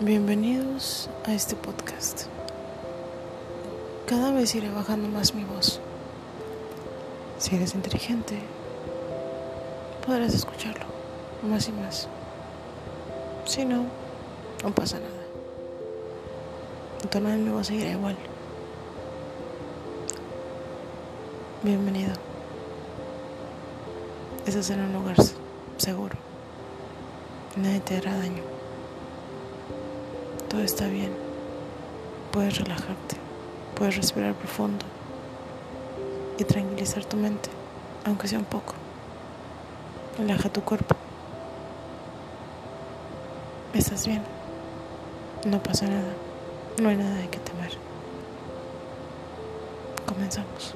Bienvenidos a este podcast. Cada vez iré bajando más mi voz. Si eres inteligente, podrás escucharlo más y más. Si no, no pasa nada. El tono de seguirá igual. Bienvenido. Estás en un lugar seguro. Nadie te hará daño todo está bien. Puedes relajarte, puedes respirar profundo y tranquilizar tu mente, aunque sea un poco. Relaja tu cuerpo. Estás bien. No pasa nada. No hay nada de que temer. Comenzamos.